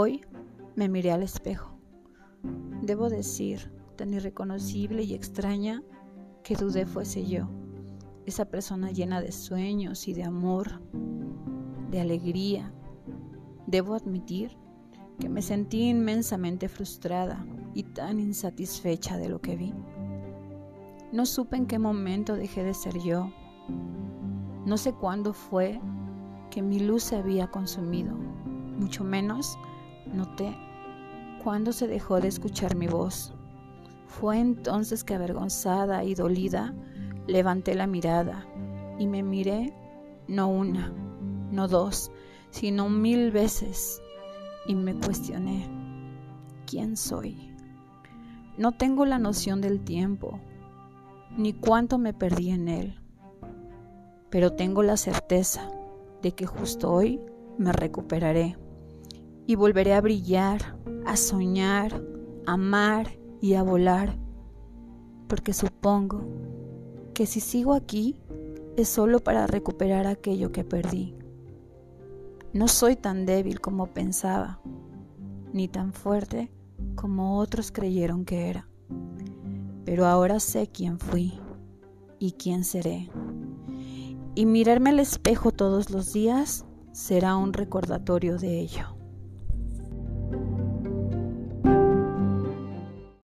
Hoy me miré al espejo. Debo decir, tan irreconocible y extraña, que dudé fuese yo, esa persona llena de sueños y de amor, de alegría. Debo admitir que me sentí inmensamente frustrada y tan insatisfecha de lo que vi. No supe en qué momento dejé de ser yo. No sé cuándo fue que mi luz se había consumido, mucho menos noté cuándo se dejó de escuchar mi voz. Fue entonces que avergonzada y dolida levanté la mirada y me miré no una, no dos, sino mil veces y me cuestioné, ¿quién soy? No tengo la noción del tiempo, ni cuánto me perdí en él, pero tengo la certeza de que justo hoy me recuperaré y volveré a brillar, a soñar, a amar y a volar, porque supongo que si sigo aquí es solo para recuperar aquello que perdí. No soy tan débil como pensaba, ni tan fuerte como otros creyeron que era. Pero ahora sé quién fui y quién seré. Y mirarme al espejo todos los días será un recordatorio de ello.